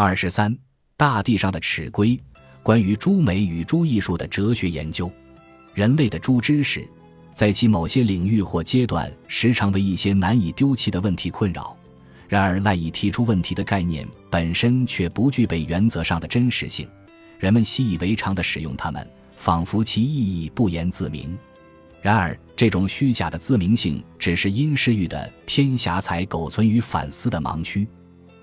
二十三，大地上的尺规，关于诸美与诸艺术的哲学研究。人类的诸知识，在其某些领域或阶段，时常为一些难以丢弃的问题困扰。然而，赖以提出问题的概念本身却不具备原则上的真实性。人们习以为常地使用它们，仿佛其意义不言自明。然而，这种虚假的自明性，只是因失欲的偏狭才苟存于反思的盲区。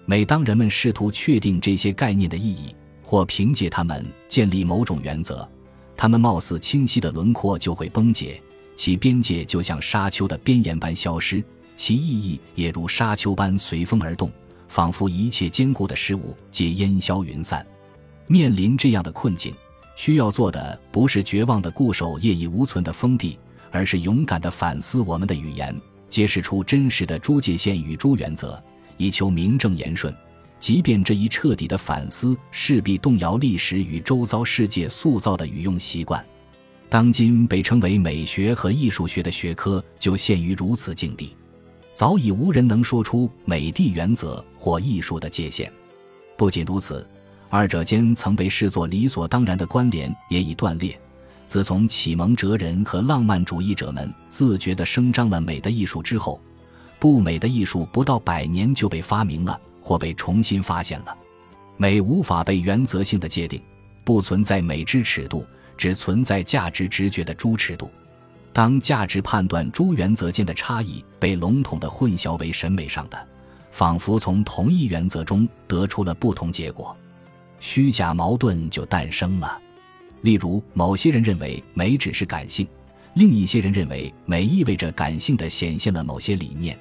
每当人们试图确定这些概念的意义，或凭借它们建立某种原则，它们貌似清晰的轮廓就会崩解，其边界就像沙丘的边沿般消失。其意义也如沙丘般随风而动，仿佛一切坚固的事物皆烟消云散。面临这样的困境，需要做的不是绝望的固守业已无存的封地，而是勇敢的反思我们的语言，揭示出真实的诸界限与诸原则，以求名正言顺。即便这一彻底的反思势必动摇历史与周遭世界塑造的语用习惯，当今被称为美学和艺术学的学科就陷于如此境地。早已无人能说出美的原则或艺术的界限。不仅如此，二者间曾被视作理所当然的关联也已断裂。自从启蒙哲人和浪漫主义者们自觉地声张了美的艺术之后，不美的艺术不到百年就被发明了或被重新发现了。美无法被原则性的界定，不存在美之尺度，只存在价值直觉的诸尺度。当价值判断诸原则间的差异被笼统地混淆为审美上的，仿佛从同一原则中得出了不同结果，虚假矛盾就诞生了。例如，某些人认为美只是感性，另一些人认为美意味着感性的显现了某些理念。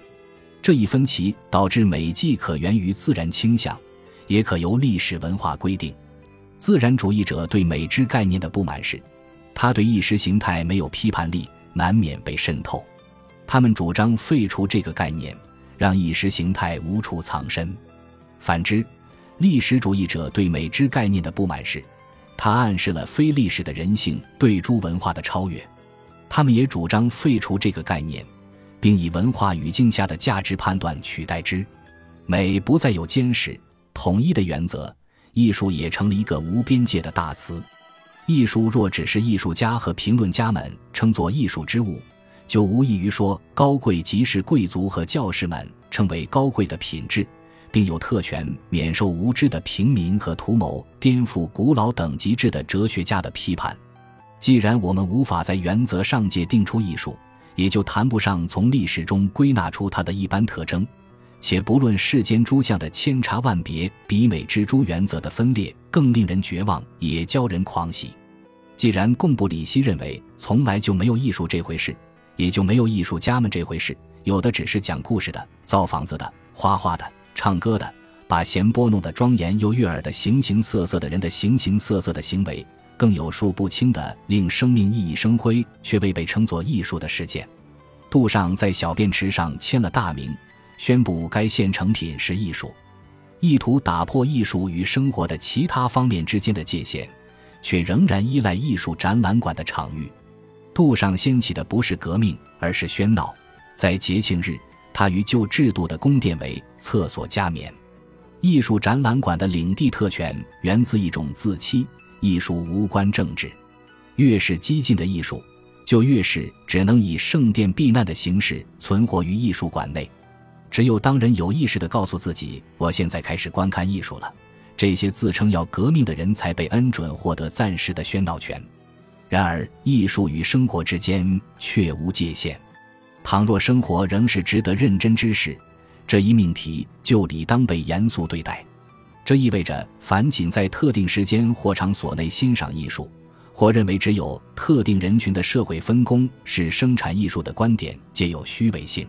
这一分歧导致美既可源于自然倾向，也可由历史文化规定。自然主义者对美之概念的不满是，他对意识形态没有批判力。难免被渗透，他们主张废除这个概念，让意识形态无处藏身。反之，历史主义者对美之概念的不满是，它暗示了非历史的人性对诸文化的超越。他们也主张废除这个概念，并以文化语境下的价值判断取代之。美不再有坚实统一的原则，艺术也成了一个无边界的大词。艺术若只是艺术家和评论家们称作艺术之物，就无异于说高贵即是贵族和教士们称为高贵的品质，并有特权免受无知的平民和图谋颠覆古老等级制的哲学家的批判。既然我们无法在原则上界定出艺术，也就谈不上从历史中归纳出它的一般特征。且不论世间诸相的千差万别，比美之诸原则的分裂更令人绝望，也教人狂喜。既然贡布里希认为从来就没有艺术这回事，也就没有艺术家们这回事，有的只是讲故事的、造房子的、画画的、唱歌的，把弦拨弄得庄严又悦耳的形形色色的人的形形色色的行为，更有数不清的令生命熠熠生辉却未被称作艺术的事件。杜尚在小便池上签了大名。宣布该现成品是艺术，意图打破艺术与生活的其他方面之间的界限，却仍然依赖艺术展览馆的场域。杜尚掀起的不是革命，而是喧闹。在节庆日，他与旧制度的宫殿为厕所加冕。艺术展览馆的领地特权源自一种自欺：艺术无关政治，越是激进的艺术，就越是只能以圣殿避难的形式存活于艺术馆内。只有当人有意识地告诉自己“我现在开始观看艺术了”，这些自称要革命的人才被恩准获得暂时的宣导权。然而，艺术与生活之间却无界限。倘若生活仍是值得认真之事，这一命题就理当被严肃对待。这意味着，凡仅在特定时间或场所内欣赏艺术，或认为只有特定人群的社会分工是生产艺术的观点，皆有虚伪性。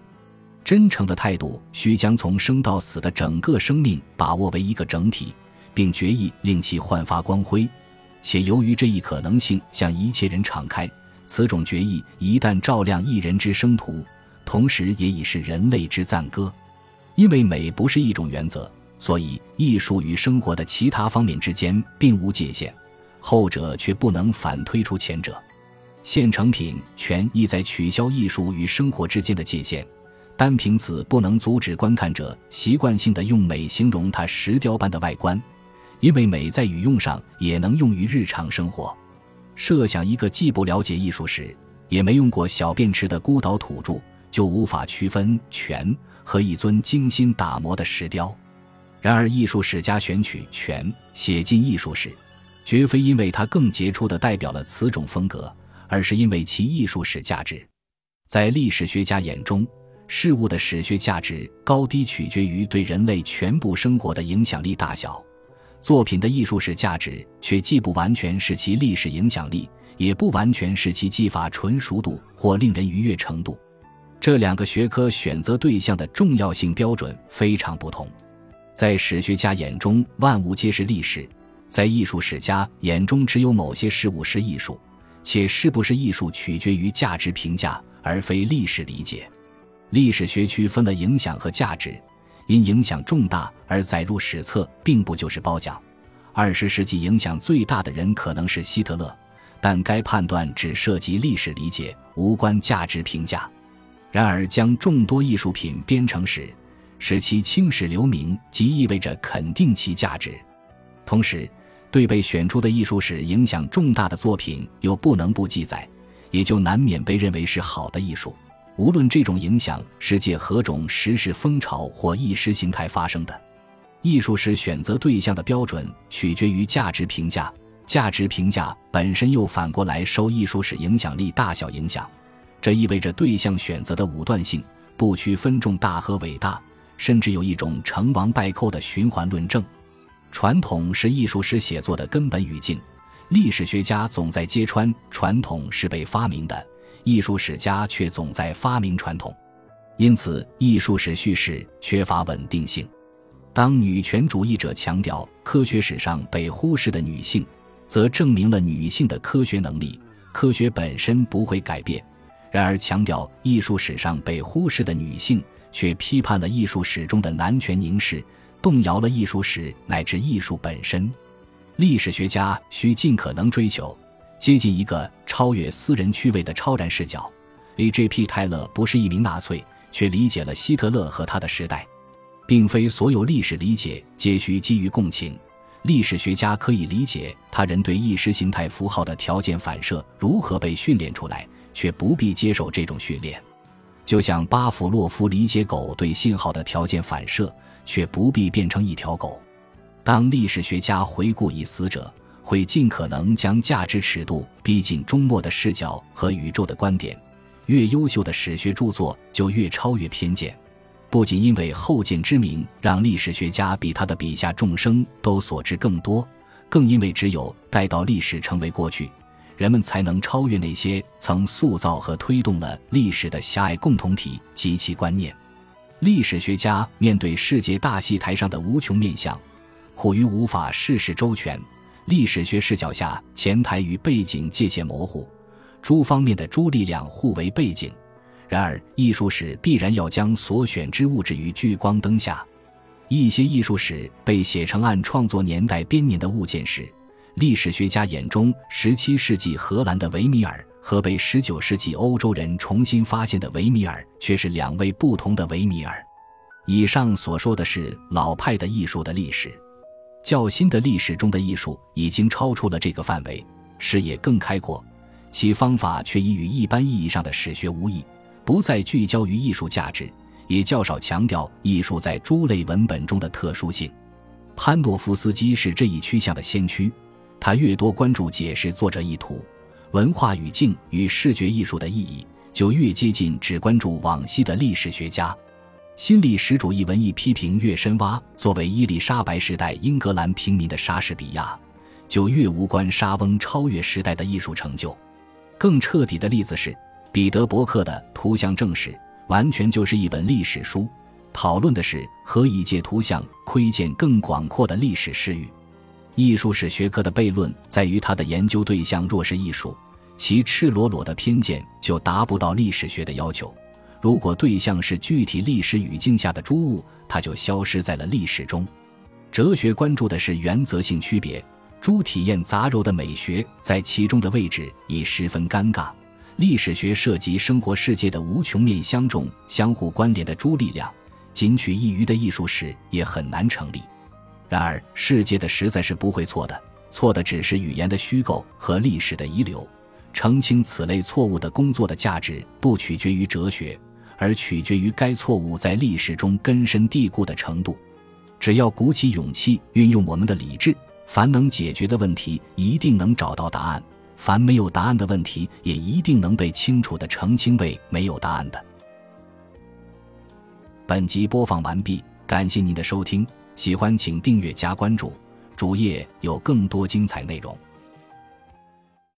真诚的态度需将从生到死的整个生命把握为一个整体，并决意令其焕发光辉。且由于这一可能性向一切人敞开，此种决意一旦照亮一人之生途，同时也已是人类之赞歌。因为美不是一种原则，所以艺术与生活的其他方面之间并无界限，后者却不能反推出前者。现成品权意在取消艺术与生活之间的界限。单凭此不能阻止观看者习惯性的用美形容它石雕般的外观，因为美在语用上也能用于日常生活。设想一个既不了解艺术史，也没用过小便池的孤岛土著，就无法区分泉和一尊精心打磨的石雕。然而，艺术史家选取泉写进艺术史，绝非因为它更杰出地代表了此种风格，而是因为其艺术史价值。在历史学家眼中，事物的史学价值高低取决于对人类全部生活的影响力大小。作品的艺术史价值却既不完全是其历史影响力，也不完全是其技法纯熟度或令人愉悦程度。这两个学科选择对象的重要性标准非常不同。在史学家眼中，万物皆是历史；在艺术史家眼中，只有某些事物是艺术，且是不是艺术取决于价值评价，而非历史理解。历史学区分了影响和价值。因影响重大而载入史册，并不就是褒奖。二十世纪影响最大的人可能是希特勒，但该判断只涉及历史理解，无关价值评价。然而，将众多艺术品编成史，使其青史留名，即意味着肯定其价值。同时，对被选出的艺术史影响重大的作品又不能不记载，也就难免被认为是好的艺术。无论这种影响是借何种时事风潮或意识形态发生的，艺术史选择对象的标准取决于价值评价，价值评价本身又反过来受艺术史影响力大小影响。这意味着对象选择的武断性，不区分重大和伟大，甚至有一种成王败寇的循环论证。传统是艺术史写作的根本语境，历史学家总在揭穿传统是被发明的。艺术史家却总在发明传统，因此艺术史叙事缺乏稳定性。当女权主义者强调科学史上被忽视的女性，则证明了女性的科学能力，科学本身不会改变；然而，强调艺术史上被忽视的女性，却批判了艺术史中的男权凝视，动摇了艺术史乃至艺术本身。历史学家需尽可能追求。接近一个超越私人趣味的超然视角。A.J.P. 泰勒不是一名纳粹，却理解了希特勒和他的时代。并非所有历史理解皆需基于共情。历史学家可以理解他人对意识形态符号的条件反射如何被训练出来，却不必接受这种训练。就像巴甫洛夫理解狗对信号的条件反射，却不必变成一条狗。当历史学家回顾已死者。会尽可能将价值尺度逼近终末的视角和宇宙的观点。越优秀的史学著作就越超越偏见，不仅因为后见之明让历史学家比他的笔下众生都所知更多，更因为只有待到历史成为过去，人们才能超越那些曾塑造和推动了历史的狭隘共同体及其观念。历史学家面对世界大戏台上的无穷面相，苦于无法事事周全。历史学视角下，前台与背景界限模糊，诸方面的诸力量互为背景。然而，艺术史必然要将所选之物置于聚光灯下。一些艺术史被写成按创作年代编年的物件时，历史学家眼中，17世纪荷兰的维米尔和被19世纪欧洲人重新发现的维米尔却是两位不同的维米尔。以上所说的是老派的艺术的历史。较新的历史中的艺术已经超出了这个范围，视野更开阔，其方法却已与一般意义上的史学无异，不再聚焦于艺术价值，也较少强调艺术在诸类文本中的特殊性。潘诺夫斯基是这一趋向的先驱，他越多关注解释作者意图、文化语境与视觉艺术的意义，就越接近只关注往昔的历史学家。新历史主义文艺批评越深挖，作为伊丽莎白时代英格兰平民的莎士比亚，就越无关莎翁超越时代的艺术成就。更彻底的例子是彼得伯克的《图像正史》，完全就是一本历史书，讨论的是何以借图像窥见更广阔的历史视域。艺术史学科的悖论在于，它的研究对象若是艺术，其赤裸裸的偏见就达不到历史学的要求。如果对象是具体历史语境下的诸物，它就消失在了历史中。哲学关注的是原则性区别，诸体验杂糅的美学在其中的位置已十分尴尬。历史学涉及生活世界的无穷面相中相互关联的诸力量，仅取一隅的艺术史也很难成立。然而，世界的实在是不会错的，错的只是语言的虚构和历史的遗留。澄清此类错误的工作的价值，不取决于哲学，而取决于该错误在历史中根深蒂固的程度。只要鼓起勇气，运用我们的理智，凡能解决的问题，一定能找到答案；凡没有答案的问题，也一定能被清楚的澄清为没有答案的。本集播放完毕，感谢您的收听，喜欢请订阅加关注，主页有更多精彩内容。